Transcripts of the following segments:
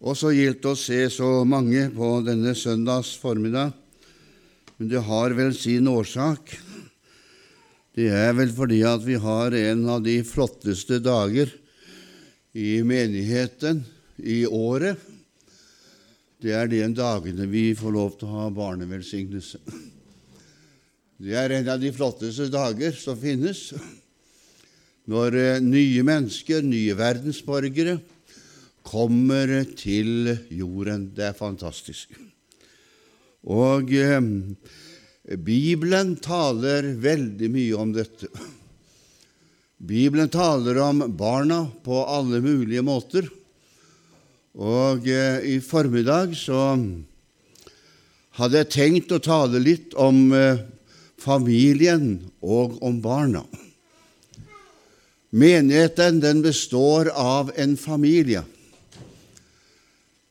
Og så gildt å se så mange på denne søndags formiddag, men det har vel sin årsak. Det er vel fordi at vi har en av de flotteste dager i menigheten i året. Det er de dagene vi får lov til å ha barnevelsignelse. Det er en av de flotteste dager som finnes, når eh, nye mennesker, nye verdensborgere, kommer til jorden. Det er fantastisk. Og eh, Bibelen taler veldig mye om dette. Bibelen taler om barna på alle mulige måter. Og eh, i formiddag så hadde jeg tenkt å tale litt om eh, familien og om barna. Menigheten den består av en familie.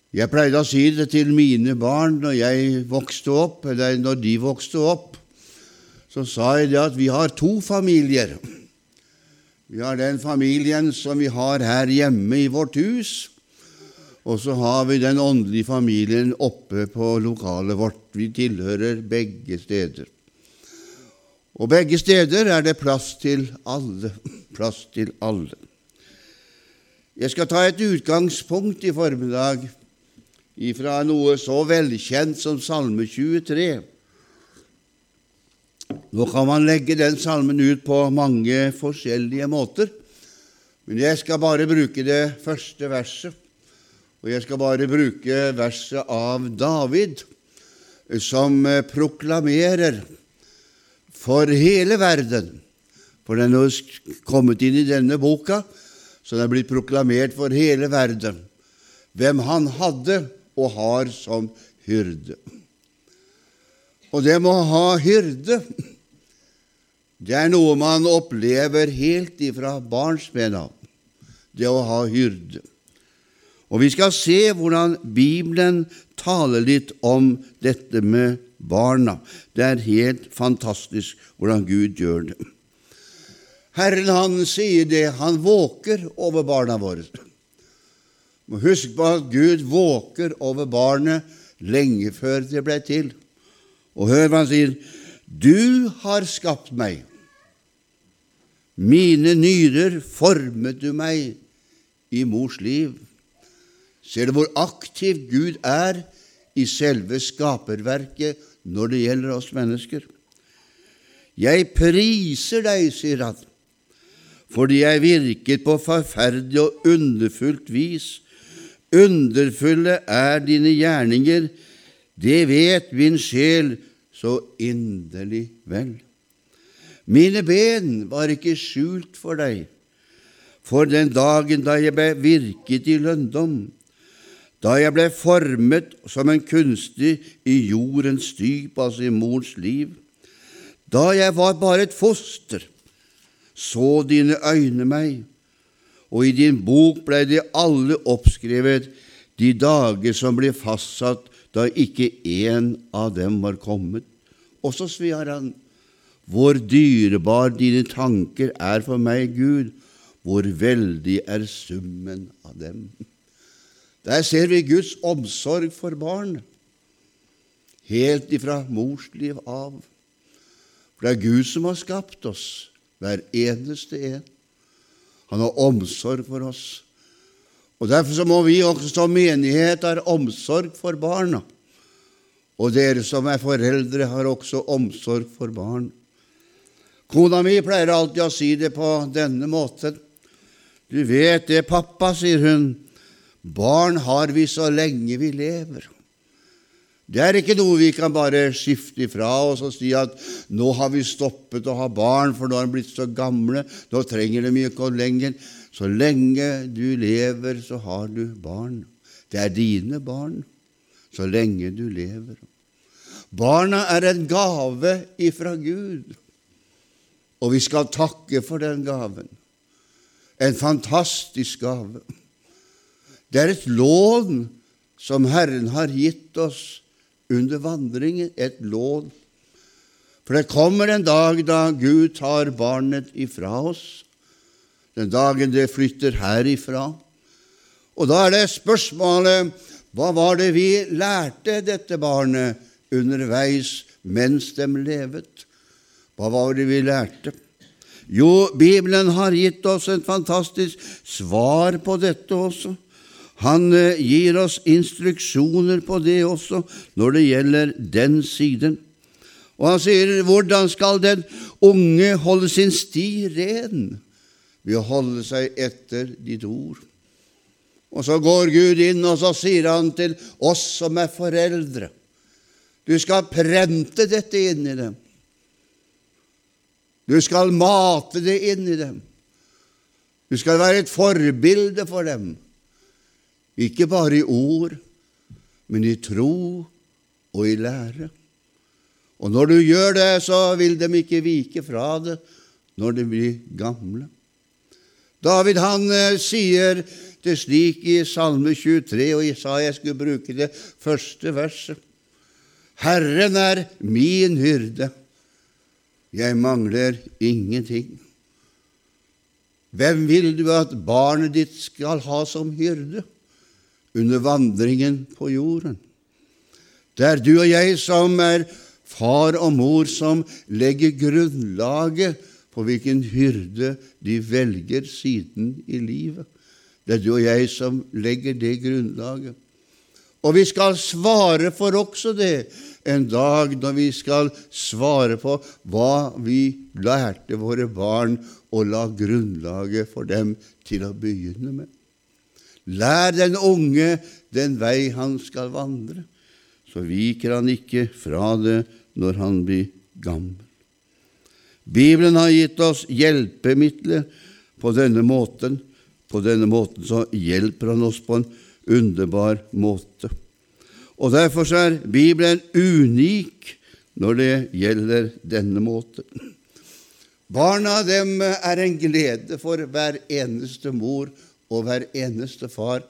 Jeg pleide å si det til mine barn når jeg vokste opp, eller når de vokste opp. Så sa jeg det at vi har to familier. Vi har den familien som vi har her hjemme i vårt hus, og så har vi den åndelige familien oppe på lokalet vårt. Vi tilhører begge steder. Og begge steder er det plass til alle. Plass til alle. Jeg skal ta et utgangspunkt i formiddag ifra noe så velkjent som Salme 23. Nå kan man legge den salmen ut på mange forskjellige måter, men jeg skal bare bruke det første verset, og jeg skal bare bruke verset av David, som proklamerer for hele verden, for den er kommet inn i denne boka, så den er blitt proklamert for hele verden, hvem han hadde og har som hyrde. Og det med å ha hyrde, det er noe man opplever helt ifra barnsben av, det å ha hyrde. Og vi skal se hvordan Bibelen taler litt om dette med barna. Det er helt fantastisk hvordan Gud gjør det. Herren han sier det, han våker over barna våre må huske på at Gud våker over barnet lenge før det ble til. Og hør hva han sier. Du har skapt meg. Mine nyrer formet du meg i mors liv. Ser du hvor aktiv Gud er i selve skaperverket når det gjelder oss mennesker? Jeg priser deg, sier han, fordi jeg virket på forferdelig og underfullt vis Underfulle er dine gjerninger, det vet min sjel så inderlig vel. Mine ben var ikke skjult for deg, for den dagen da jeg ble virket i lønndom, da jeg ble formet som en kunstig i jordens dyp, altså i mors liv, da jeg var bare et foster, så dine øyne meg, og i din bok ble de alle oppskrevet, de dager som ble fastsatt da ikke én av dem var kommet. Og så sier han, hvor dyrebar dine tanker er for meg, Gud, hvor veldig er summen av dem. Der ser vi Guds omsorg for barn, helt ifra morsliv av. For det er Gud som har skapt oss, hver eneste en. Han har omsorg for oss. Og Derfor så må vi også som menighet ha omsorg for barna. Og dere som er foreldre, har også omsorg for barn. Kona mi pleier alltid å si det på denne måten. Du vet det, pappa, sier hun, barn har vi så lenge vi lever. Det er ikke noe vi kan bare skifte ifra oss og si at nå har vi stoppet å ha barn, for nå har de blitt så gamle, nå trenger de ikke lenger. Så lenge du lever, så har du barn. Det er dine barn så lenge du lever. Barna er en gave ifra Gud, og vi skal takke for den gaven. En fantastisk gave. Det er et lån som Herren har gitt oss under vandringen et lån. For det kommer en dag da Gud tar barnet ifra oss, den dagen det flytter herifra. Og da er det spørsmålet hva var det vi lærte dette barnet underveis mens de levet? Hva var det vi lærte? Jo, Bibelen har gitt oss et fantastisk svar på dette også. Han eh, gir oss instruksjoner på det også når det gjelder den siden. Og han sier, 'Hvordan skal den unge holde sin sti ren?' Ved å holde seg etter ditt ord. Og så går Gud inn, og så sier han til oss som er foreldre, du skal prente dette inn i dem. Du skal mate det inn i dem. Du skal være et forbilde for dem, ikke bare i ord, men i tro og i lære. Og når du gjør det, så vil de ikke vike fra det når de blir gamle. David han eh, sier det slik i Salme 23, og jeg sa jeg skulle bruke det første verset. Herren er min hyrde, jeg mangler ingenting. Hvem vil du at barnet ditt skal ha som hyrde under vandringen på jorden? Det er du og jeg som er far og mor, som legger grunnlaget på hvilken hyrde de velger siden i livet. Det er du og jeg som legger det grunnlaget. Og vi skal svare for også det en dag når vi skal svare på hva vi lærte våre barn og la grunnlaget for dem til å begynne med. Lær den unge den vei han skal vandre, så viker han ikke fra det når han blir gammel. Bibelen har gitt oss hjelpemidler på denne måten. På denne måten så hjelper han oss på en underbar måte. Og Derfor er Bibelen unik når det gjelder denne måten. Barna dem er en glede for hver eneste mor og hver eneste far.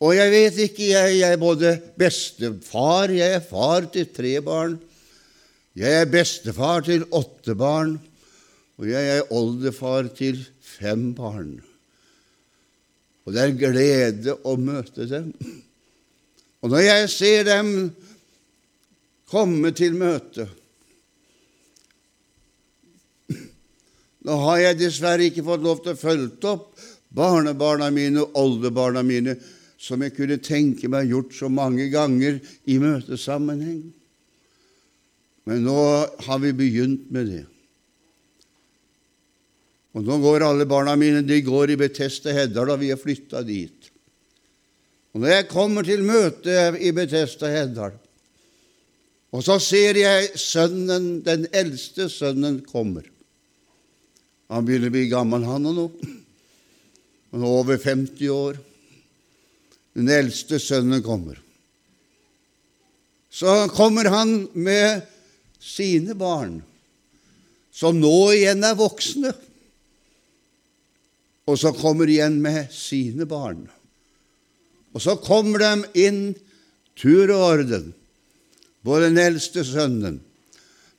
Og jeg vet ikke, jeg, jeg er både bestefar, jeg er far til tre barn. Jeg er bestefar til åtte barn, og jeg er oldefar til fem barn. Og det er glede å møte dem. Og når jeg ser dem komme til møte Nå har jeg dessverre ikke fått lov til å følge opp barnebarna mine og oldebarna mine, som jeg kunne tenke meg gjort så mange ganger i møtesammenheng. Men nå har vi begynt med det. Og nå går alle barna mine de går i Beteste Heddal, og vi er flytta dit. Og Når jeg kommer til møte i Betesta Heddal, og så ser jeg sønnen, den eldste sønnen kommer Han begynner å bli gammel, han og nå. Han er over 50 år. Den eldste sønnen kommer. Så kommer han med sine barn, som nå igjen er voksne, og så kommer de igjen med sine barn. Og så kommer de inn tur og orden, både den eldste sønnen,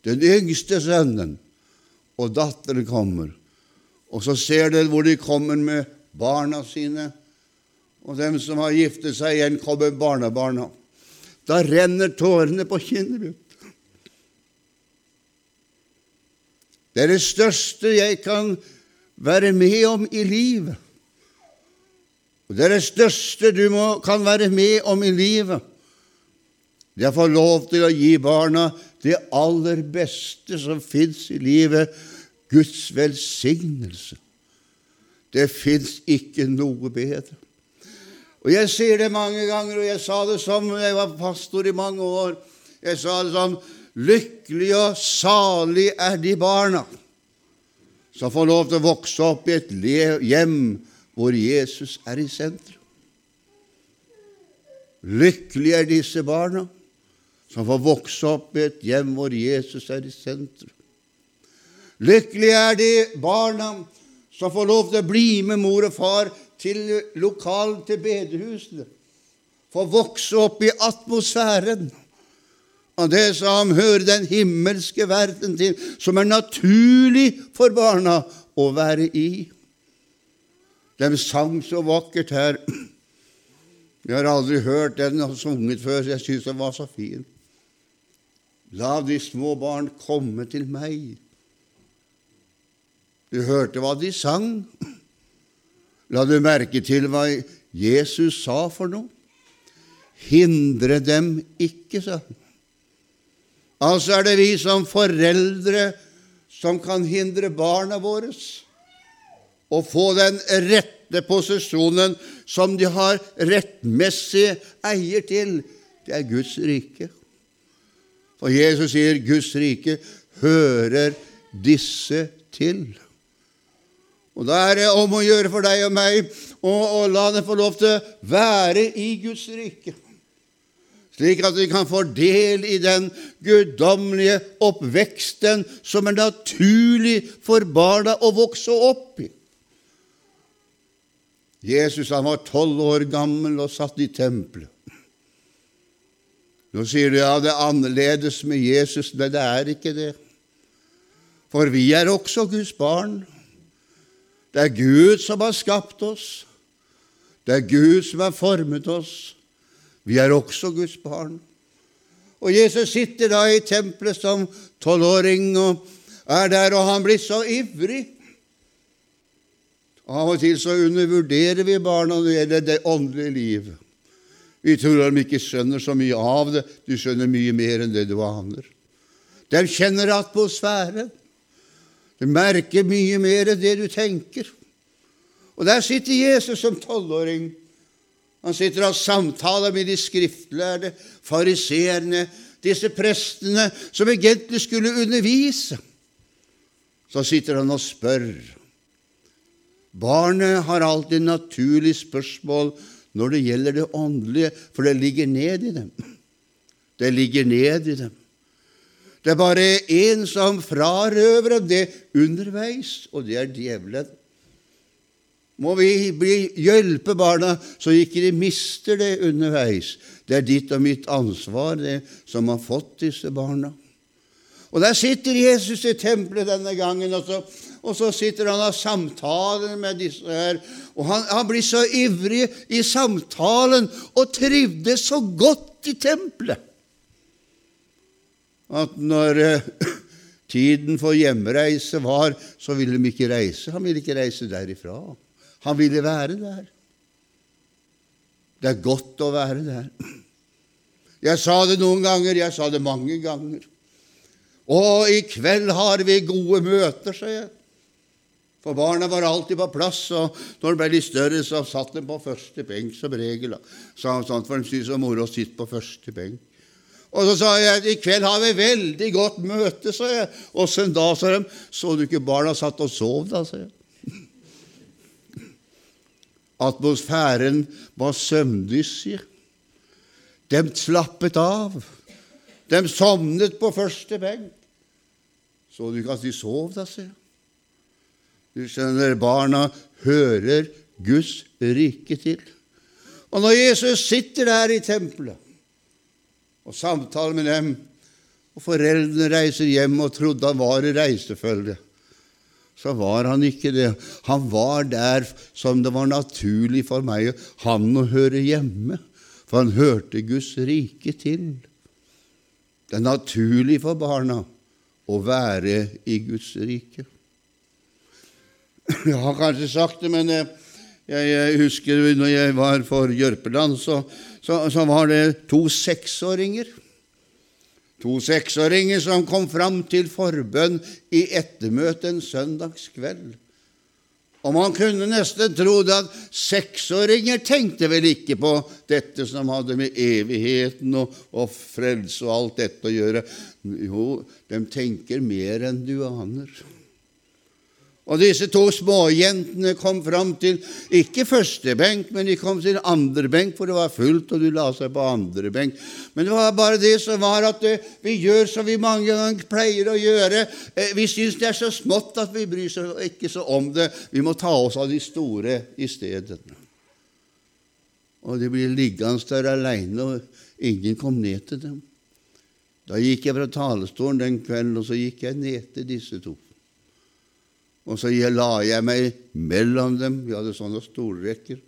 den yngste sønnen og datteren kommer. Og så ser dere hvor de kommer med barna sine, og dem som har giftet seg igjen, kommer barnebarna. Da renner tårene på kinnet mitt. Det er det største jeg kan være med om i livet. Og Det er det største du må, kan være med om i livet. Det er å få lov til å gi barna det aller beste som fins i livet Guds velsignelse. Det fins ikke noe bedre. Og Jeg sier det mange ganger, og jeg sa det som jeg var pastor i mange år. Jeg sa det sånn Lykkelig og salig er de barna som får lov til å vokse opp i et hjem hvor Jesus er i sentrum. Lykkelig er disse barna som får vokse opp i et hjem hvor Jesus er i sentrum. Lykkelig er de barna som får lov til å bli med mor og far til lokalen til bedehusene. Få vokse opp i atmosfæren av det som hører den himmelske verden til, som er naturlig for barna å være i. De sang så vakkert her Jeg har aldri hørt den sunget før, så jeg syns den var så fin. La de små barn komme til meg. Du hørte hva de sang. La du merke til hva Jesus sa for noe? Hindre dem ikke, sa han. Altså er det vi som foreldre som kan hindre barna våre å få den rette posisjonen som de har rettmessig eier til. Det er Guds rike. For Jesus sier Guds rike hører disse til. Og Da er det om å gjøre for deg og meg å la det få lov til å være i Guds rike slik at vi kan få del i den guddommelige oppveksten som er naturlig for barna å vokse opp i. Jesus han var tolv år gammel og satt i tempelet. Nå sier du ja, det er annerledes med Jesus. Nei, det er ikke det. For vi er også Guds barn. Det er Gud som har skapt oss. Det er Gud som har formet oss. Vi er også Guds barn. Og Jesus sitter da i tempelet som tolvåring og er der, og han blir så ivrig. Av og til så undervurderer vi barna når det gjelder det åndelige livet. Vi tror de ikke skjønner så mye av det. Du skjønner mye mer enn det du aner. De kjenner atmosfæren. De merker mye mer enn det du tenker. Og der sitter Jesus som tolvåring han sitter og har samtaler med de skriftlærde, fariseerne, disse prestene som egentlig skulle undervise. Så sitter han og spør. Barnet har alltid naturlig spørsmål når det gjelder det åndelige, for det ligger ned i dem. Det ligger ned i dem. Det er bare én som frarøver dem det underveis, og det er djevelen må vi hjelpe barna så ikke de mister det underveis. Det er ditt og mitt ansvar, det som har fått disse barna. Og Der sitter Jesus i tempelet denne gangen, og så, og så sitter han og samtaler med disse her. Og han, han, blir så ivrig i samtalen og trivdes så godt i tempelet at når eh, tiden for hjemreise var, så ville de ikke reise. Han ville ikke reise derifra. Han ville være der. Det er godt å være der. Jeg sa det noen ganger, jeg sa det mange ganger. Og i kveld har vi gode møter, sa jeg. For barna var alltid på plass, og når de ble litt større, så satt de på første benk som regel. Sa sånn, for de syntes det var moro å sitte på første benk. Og så sa jeg i kveld har vi veldig godt møte, sa jeg. Åssen da, sa de. Så du ikke barna satt og sov da, sa jeg. Atmosfæren var søvndyssig. De slappet av. De sovnet på første benk. Så du ikke at de sov, da, sa jeg. Du skjønner, barna hører Guds rike til. Og når Jesus sitter der i tempelet og samtaler med dem, og foreldrene reiser hjem og trodde han var i reisefølge så var han ikke det. Han var der som det var naturlig for meg han å høre hjemme, for han hørte Guds rike til. Det er naturlig for barna å være i Guds rike. Jeg har kanskje sagt det, men jeg, jeg husker når jeg var for Jørpeland, så, så, så var det to seksåringer To seksåringer som kom fram til forbønn i ettermøtet en søndagskveld. Og man kunne nesten tro at seksåringer tenkte vel ikke på dette som hadde med evigheten og, og frelse og alt dette å gjøre. Jo, de tenker mer enn du aner. Og disse to småjentene kom fram til ikke første benk, men de kom til andre benk, for det var fullt, og du la seg på andre benk. Men det var bare det som var at eh, vi gjør som vi mange ganger pleier å gjøre. Eh, vi syns det er så smått at vi bryr oss ikke så om det. Vi må ta oss av de store i stedet. Og de blir liggende der aleine, og ingen kom ned til dem. Da gikk jeg fra talerstolen den kvelden, og så gikk jeg ned til disse to. Og så la jeg meg mellom dem. Vi hadde sånne stolrekker.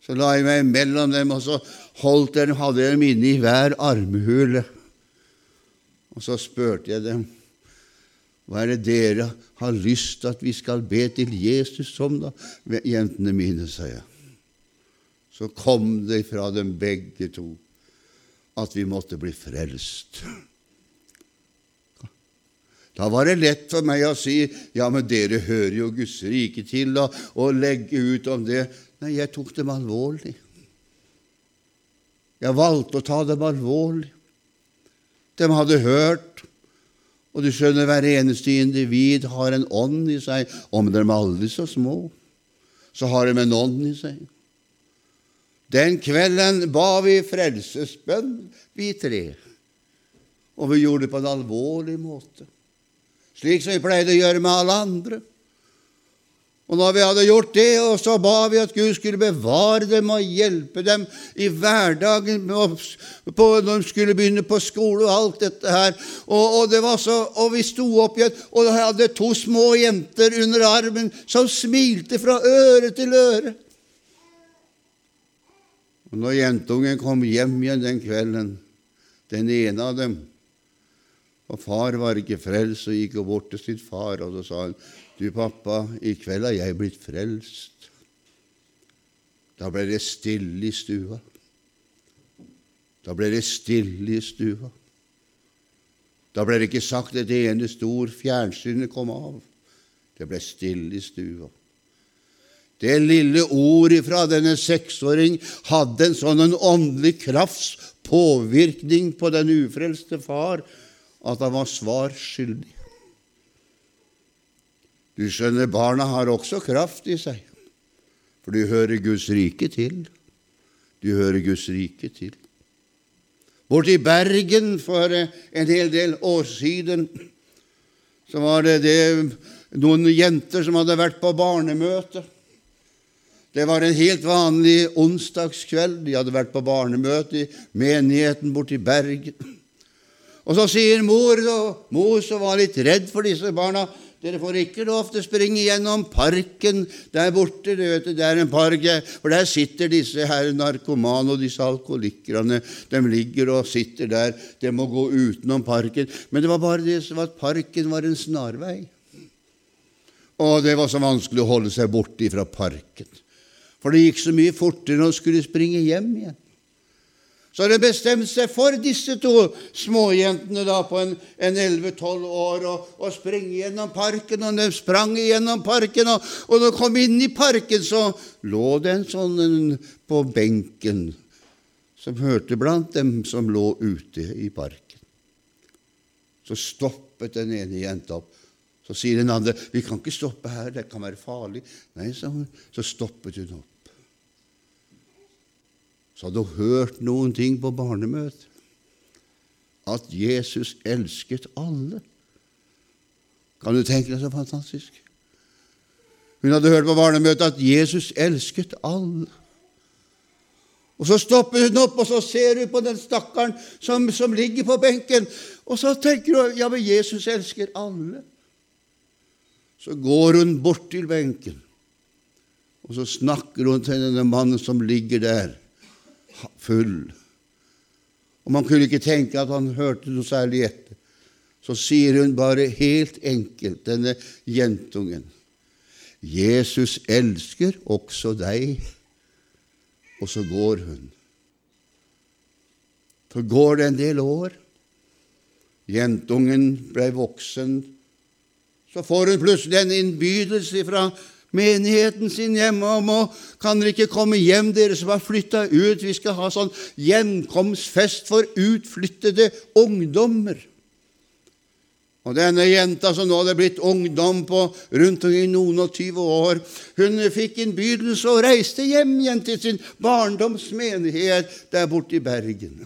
Så la jeg meg mellom dem, og så holdt jeg, hadde jeg dem inne i hver armhule. Og så spurte jeg dem hva er det dere har lyst til at vi skal be til Jesus om, da? Jentene mine, sa jeg. Så kom det fra dem begge to at vi måtte bli frelst. Da var det lett for meg å si ja, men dere hører jo Guds rike til, og, og legge ut om det. Nei, jeg tok dem alvorlig. Jeg valgte å ta dem alvorlig. De hadde hørt, og du skjønner, hver eneste individ har en ånd i seg. Om de er aldri så små, så har de en ånd i seg. Den kvelden ba vi frelsesbønn, vi tre, og vi gjorde det på en alvorlig måte slik som vi pleide å gjøre med alle andre. Og når vi hadde gjort det, og så ba vi at Gud skulle bevare dem og hjelpe dem i hverdagen når de skulle begynne på skole og alt dette her. Og, og, så, og vi sto opp igjen, og jeg hadde to små jenter under armen som smilte fra øre til øre. Og når jentungen kom hjem igjen den kvelden, den ene av dem og far var ikke frelst og gikk bort til sin far, og så sa han, 'Du, pappa, i kveld har jeg blitt frelst.' Da ble det stille i stua. Da ble det stille i stua. Da ble det ikke sagt et eneste ord. Fjernsynet kom av. Det ble stille i stua. Det lille ordet fra denne seksåring hadde en sånn en åndelig krafts påvirkning på den ufrelste far at han var svar skyldig. Du skjønner, barna har også kraft i seg, for de hører Guds rike til. De hører Guds rike til. Borte i Bergen for en hel del år siden så var det, det noen jenter som hadde vært på barnemøte. Det var en helt vanlig onsdagskveld. De hadde vært på barnemøte i menigheten borte i Bergen. Og så sier mor, og mor som var litt redd for disse barna dere får ikke lov til å springe gjennom parken der borte. Du vet, det er en park, for der sitter disse her narkomane og disse alkoholikerne. De ligger og sitter der. De må gå utenom parken. Men det var bare det som at parken var en snarvei. Og det var så vanskelig å holde seg borte fra parken. For det gikk så mye fortere når de skulle springe hjem igjen. Så har de bestemt seg for disse to småjentene da på en, en 11-12 år å springe gjennom parken. Og de sprang gjennom parken, og, og når de kom inn i parken, så lå det en sånn på benken som hørte blant dem som lå ute i parken. Så stoppet den ene jenta opp. Så sier den andre, 'Vi kan ikke stoppe her, det kan være farlig.' Nei, så, så stoppet hun opp så hadde hun hørt noen ting på barnemøtet. At Jesus elsket alle. Kan du tenke deg så fantastisk? Hun hadde hørt på barnemøtet at Jesus elsket alle. Og Så stopper hun opp, og så ser hun på den stakkaren som, som ligger på benken. Og så tenker hun ja, men Jesus elsker alle. Så går hun bort til benken, og så snakker hun til denne mannen som ligger der full. Og man kunne ikke tenke at han hørte noe særlig etter. Så sier hun bare helt enkelt, denne jentungen, Jesus elsker også deg. Og så går hun. Så går det en del år. Jentungen ble voksen. Så får hun plutselig en innbydelse fra menigheten sin hjemme om og Kan dere ikke komme hjem, dere som har flytta ut? Vi skal ha sånn gjenkomstfest for utflyttede ungdommer. Og denne jenta som nå hadde blitt ungdom på rundt omkring noen og tyve år, hun fikk innbydelse og reiste hjem igjen til sin barndomsmenighet der borte i Bergen.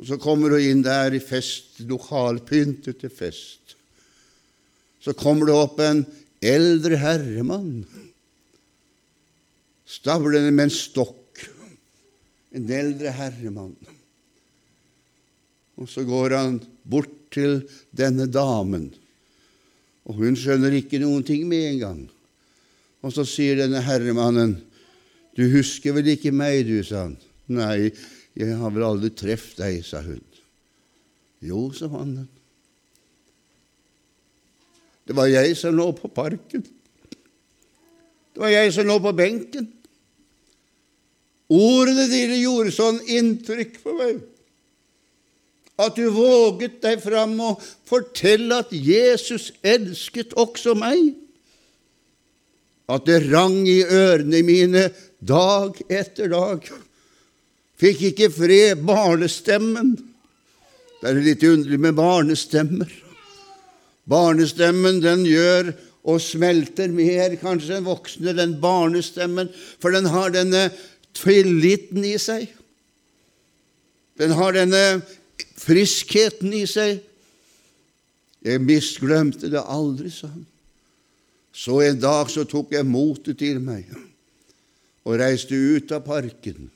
Og Så kommer hun inn der i fest, lokalpyntet til fest. Så kommer det opp en eldre herremann stavlende med en stokk. En eldre herremann. Og så går han bort til denne damen, og hun skjønner ikke noen ting med en gang. Og så sier denne herremannen, Du husker vel ikke meg, du, sa han. Nei, jeg har vel aldri truffet deg, sa hun. Jo, sa mannen. Det var jeg som lå på parken. Det var jeg som lå på benken. Ordene dine gjorde sånn inntrykk på meg at du våget deg fram og fortelle at Jesus elsket også meg. At det rang i ørene mine dag etter dag. Fikk ikke fred barnestemmen. Det er litt underlig med barnestemmer. Barnestemmen den gjør og smelter mer kanskje enn voksne, den barnestemmen, for den har denne tilliten i seg. Den har denne friskheten i seg. Jeg misglemte det aldri, sa han. Så en dag så tok jeg motet til meg og reiste ut av parken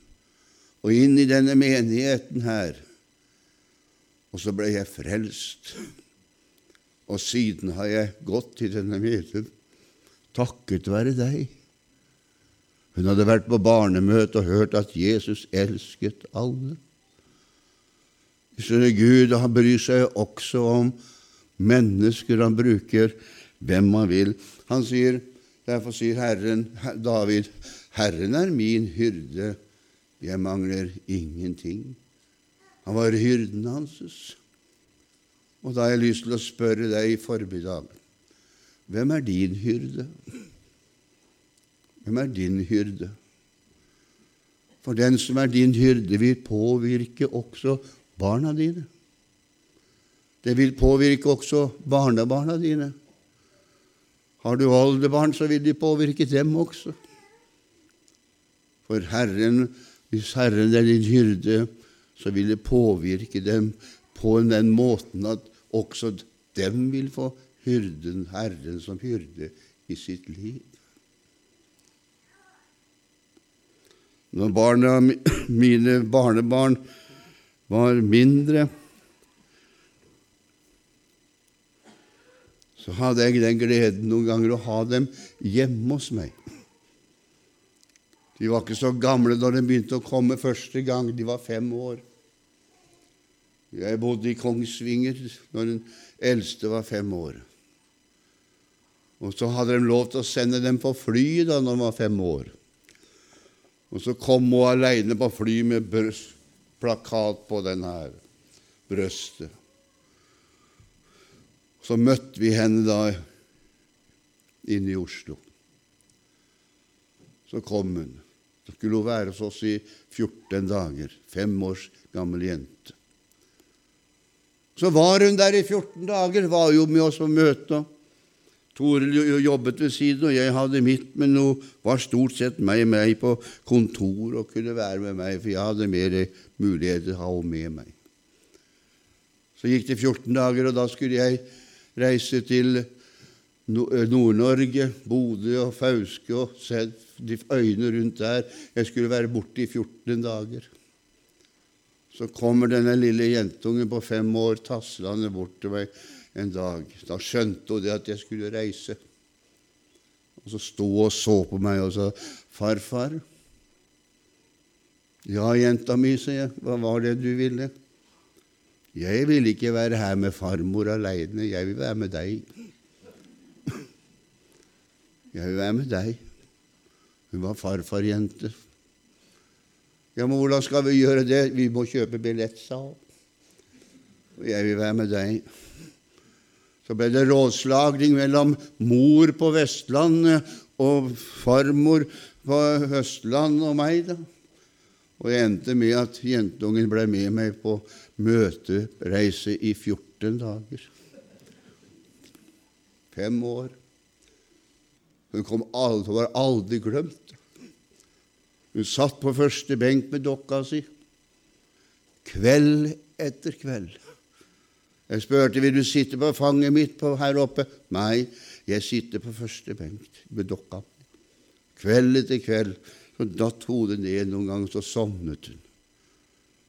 og inn i denne menigheten her. Og så ble jeg frelst. Og siden har jeg gått til denne menigheten takket være deg. Hun hadde vært på barnemøte og hørt at Jesus elsket alle. Skjønner Gud, han bryr seg også om mennesker. Han bruker hvem han vil. Han sier, Derfor sier Herren, David, Herren er min hyrde, jeg mangler ingenting. Han var hyrden hans. Og da har jeg lyst til å spørre deg i formiddag hvem er din hyrde? Hvem er din hyrde? For den som er din hyrde, vil påvirke også barna dine. Det vil påvirke også barnebarna dine. Har du oldebarn, så vil de påvirke dem også. For Herren, hvis Herren er din hyrde, så vil det påvirke dem på den måten at også dem vil få hyrden, Herren som hyrde i sitt liv. Når barna, mine barnebarn var mindre, så hadde jeg den gleden noen ganger å ha dem hjemme hos meg. De var ikke så gamle da de begynte å komme første gang. De var fem år. Jeg bodde i Kongsvinger når den eldste var fem år. Og så hadde de lov til å sende dem på fly da når de var fem år. Og så kom hun aleine på fly med plakat på den her brøstet. Så møtte vi henne da inne i Oslo. Så kom hun. Så skulle hun være hos oss i 14 dager. Fem års gammel jente. Så var hun der i 14 dager, var jo med oss på møte. Toril jobbet ved siden, og jeg hadde mitt, men hun var stort sett meg, meg på kontor og kunne være med meg, for jeg hadde mer muligheter til å ha henne med meg. Så gikk det 14 dager, og da skulle jeg reise til Nord-Norge, Bodø og Fauske og se de øyene rundt der. Jeg skulle være borte i 14 dager. Så kommer denne lille jentungen på fem år taslende bort til meg en dag. Da skjønte hun det at jeg skulle reise. Og Så sto hun og så på meg og sa, 'Farfar.' 'Ja, jenta mi', sa jeg. 'Hva var det du ville?' 'Jeg vil ikke være her med farmor aleine. Jeg vil være med deg.' 'Jeg vil være med deg.' Hun var farfarjente. Ja, men hvordan skal vi gjøre det? Vi må kjøpe billett, sa hun. Og jeg vil være med deg. Så ble det rådslagning mellom mor på Vestlandet og farmor på Østlandet og meg, da. Og jeg endte med at jentungen ble med meg på møtereise i 14 dager. Fem år. Hun aldri, var aldri glemt. Hun satt på første benk med dokka si kveld etter kveld. Jeg spurte vil du sitte på fanget mitt på her oppe. Nei, jeg sitter på første benk med dokka. Kveld etter kveld. Så datt hodet ned noen ganger, så sovnet hun.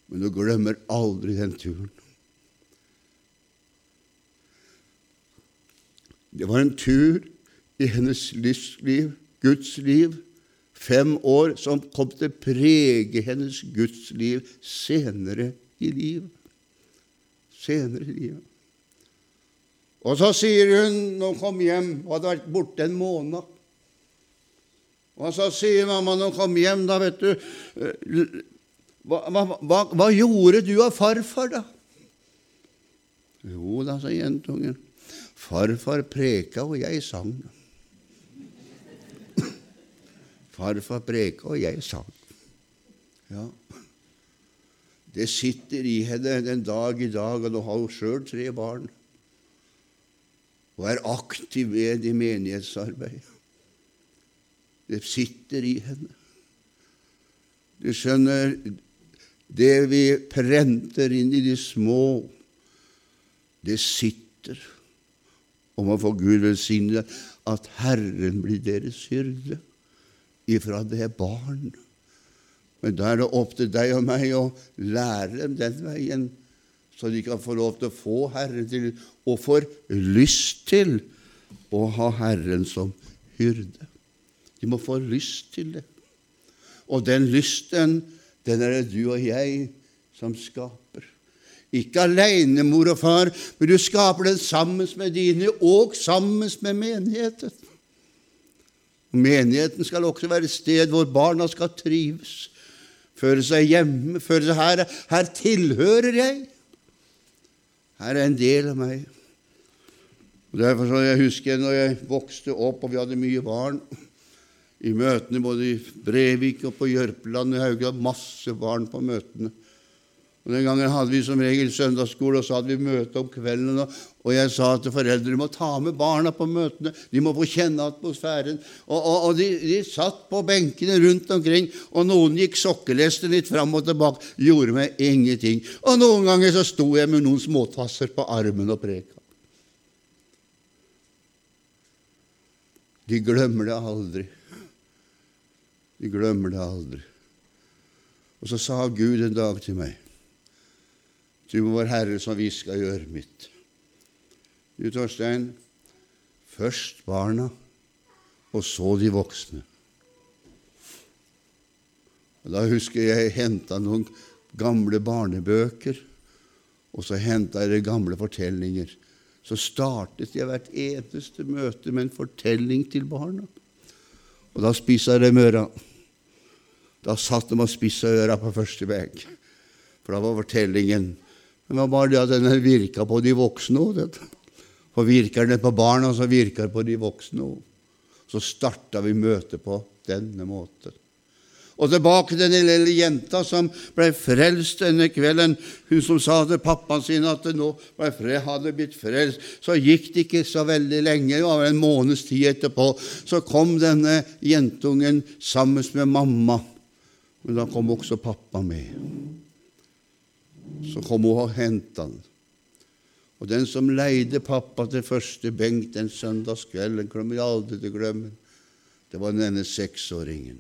Men hun glemmer aldri den turen. Det var en tur i hennes livsliv, Guds liv, fem år som kom til å prege hennes gudsliv senere i livet. Senere i livet. Og så sier hun når hun kom hjem og hadde vært borte en måned Og så sier mamma når hun kom hjem, da, vet du hva, hva, hva, gjorde du av farfar, da? Jo da, sa jentungen. Farfar preka, og jeg sang. Farfar preka, og jeg sang. Ja. Det sitter i henne den dag i dag, og nå har hun sjøl tre barn og er aktiv ved i menighetsarbeidet. Det sitter i henne. Du skjønner, det vi prenter inn i de små, det sitter. Og man få Gud velsigne at Herren blir deres hyrde ifra det er barn. Men da er det opp til deg og meg å lære dem den veien, så de kan få lov til å få Herren til, og får lyst til å ha Herren som hyrde. De må få lyst til det. Og den lysten, den er det du og jeg som skaper. Ikke alene, mor og far, men du skaper den sammen med dine og sammen med menigheten. Menigheten skal også være et sted hvor barna skal trives, føle seg hjemme, føle seg her. Her tilhører jeg. Her er en del av meg. Og Derfor så jeg husker når jeg vokste opp og vi hadde mye barn i møtene både i Brevik og på Jørpeland og Haugland. Masse barn på møtene. Og Den gangen hadde vi som regel søndagsskole, og så hadde vi møte om kvelden. Og jeg sa til foreldre må ta med barna på møtene. De må få kjenne atmosfæren. Og, og, og de, de, satt på benkene rundt omkring, og noen gikk sokkeleste litt fram og tilbake. Gjorde meg ingenting. Og noen ganger så sto jeg med noen småtasser på armen og preka. De glemmer det aldri. De glemmer det aldri. Og så sa Gud en dag til meg Du vår Herre som vi skal gjøre mitt. Du, Torstein, først barna, og så de voksne. Og Da husker jeg jeg henta noen gamle barnebøker, og så henta jeg gamle fortellinger så startet jeg hvert eneste møte med en fortelling til barna. Og da spissa de øra. Da satt de og spissa øra på første benk. For da var fortellingen Men det var bare det at den virka på de voksne òg. For virker den på barna, så virker den på de voksne òg. Så starta vi møtet på denne måten. Og tilbake til den lille jenta som ble frelst denne kvelden. Hun som sa til pappaen sin at nå hadde blitt frelst. Så gikk det ikke så veldig lenge, det var en måneds tid etterpå, så kom denne jentungen sammen med mamma. Men da kom også pappa med. Så kom hun og hentet han. Og den som leide pappa til første benk den søndagskvelden, kommer jeg aldri til å glemme, det var denne seksåringen.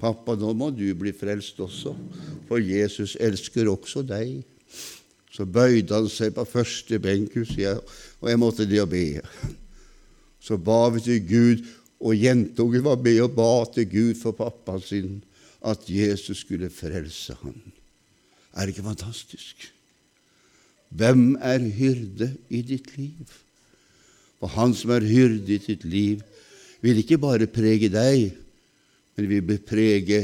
'Pappa, nå må du bli frelst også, for Jesus elsker også deg.' Så bøyde han seg på første benk, og jeg måtte det å be. Så ba vi til Gud, og jentungen var med og ba til Gud for pappaen sin at Jesus skulle frelse ham. Er det ikke fantastisk? Hvem er hyrde i ditt liv? For han som er hyrde i ditt liv, vil ikke bare prege deg, men vil beprege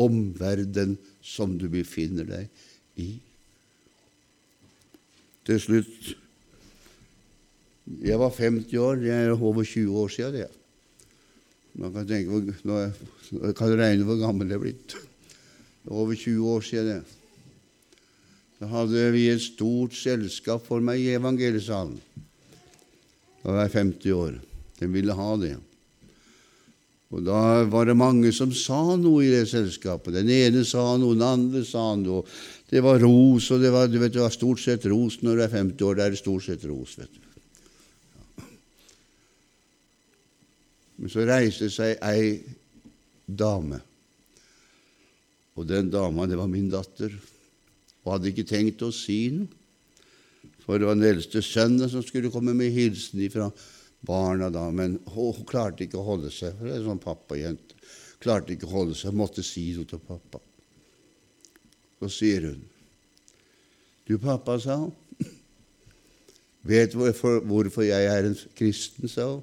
omverdenen som du befinner deg i. Til slutt Jeg var 50 år. Det er over 20 år siden. det. Man kan tenke nå kan regne hvor gammel jeg er blitt. Over 20 år siden. det. Da hadde vi et stort selskap for meg i evangeliesalen. Da var jeg 50 år. De ville ha det. Og Da var det mange som sa noe i det selskapet. Den ene sa noe, den andre sa noe. Det var ros, og det var, vet, det var stort sett ros når du er 50 år. Det er stort sett ros, vet du. Men så reiste seg ei dame, og den dama, det var min datter, og hadde ikke tenkt å si noe. For det var den eldste sønnen som skulle komme med hilsen ifra barna da, men hun, klarte ikke å holde seg, for det er sånn pappajente. klarte ikke å holde seg, måtte si noe til pappa. Så sier hun, 'Du, pappa', sa hun, 'vet hvorfor, hvorfor jeg er en kristen', sa hun.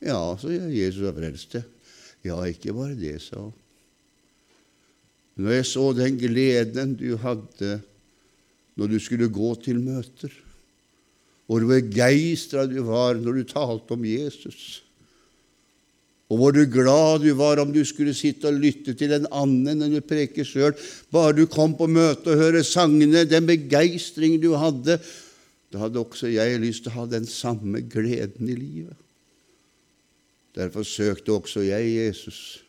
'Ja', så 'Jesus er frelst det. 'Ja, ikke bare det', sa hun. Når jeg så den gleden du hadde når du skulle gå til møter, hvor begeistra du var når du talte om Jesus, og hvor du glad du var om du skulle sitte og lytte til en annen enn du preker sjøl, bare du kom på møte og hørte sangene, den begeistring du hadde, da hadde også jeg lyst til å ha den samme gleden i livet. Derfor søkte også jeg Jesus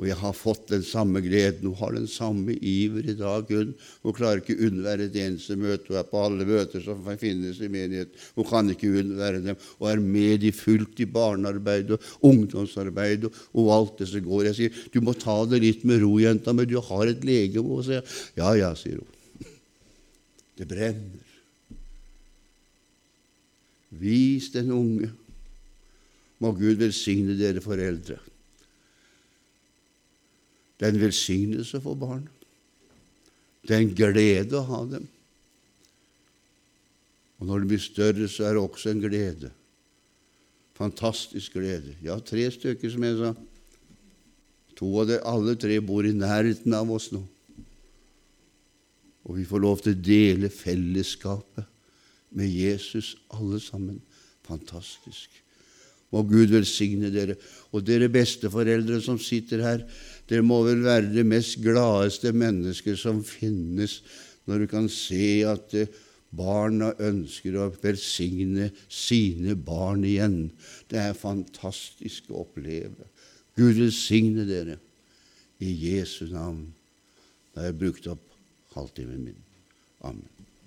og jeg har fått den samme gleden. Hun har den samme iver i dag. Hun, hun klarer ikke unnvære et eneste møte. Hun er på alle møter som finnes i menigheten. Hun kan ikke unnvære dem og er med i fullt i barnearbeid og ungdomsarbeid og, og alt det som går. Jeg sier, 'Du må ta det litt med ro, jenta, men du har et legeme.' Og sier, 'Ja, ja', sier hun. Det brenner. Vis den unge. Må Gud velsigne dere foreldre. Det er en velsignelse for barn. Det er en glede å ha dem. Og når de blir større, så er det også en glede. Fantastisk glede. Ja, tre stykker, som jeg sa. To av dere, alle tre bor i nærheten av oss nå. Og vi får lov til å dele fellesskapet med Jesus, alle sammen. Fantastisk. Må Gud velsigne dere. Og dere besteforeldre som sitter her, det må vel være det mest gladeste mennesket som finnes, når du kan se at eh, barna ønsker å velsigne sine barn igjen. Det er fantastisk å oppleve. Gud velsigne dere i Jesu navn. Da har jeg brukt opp halvtimen min. Amen.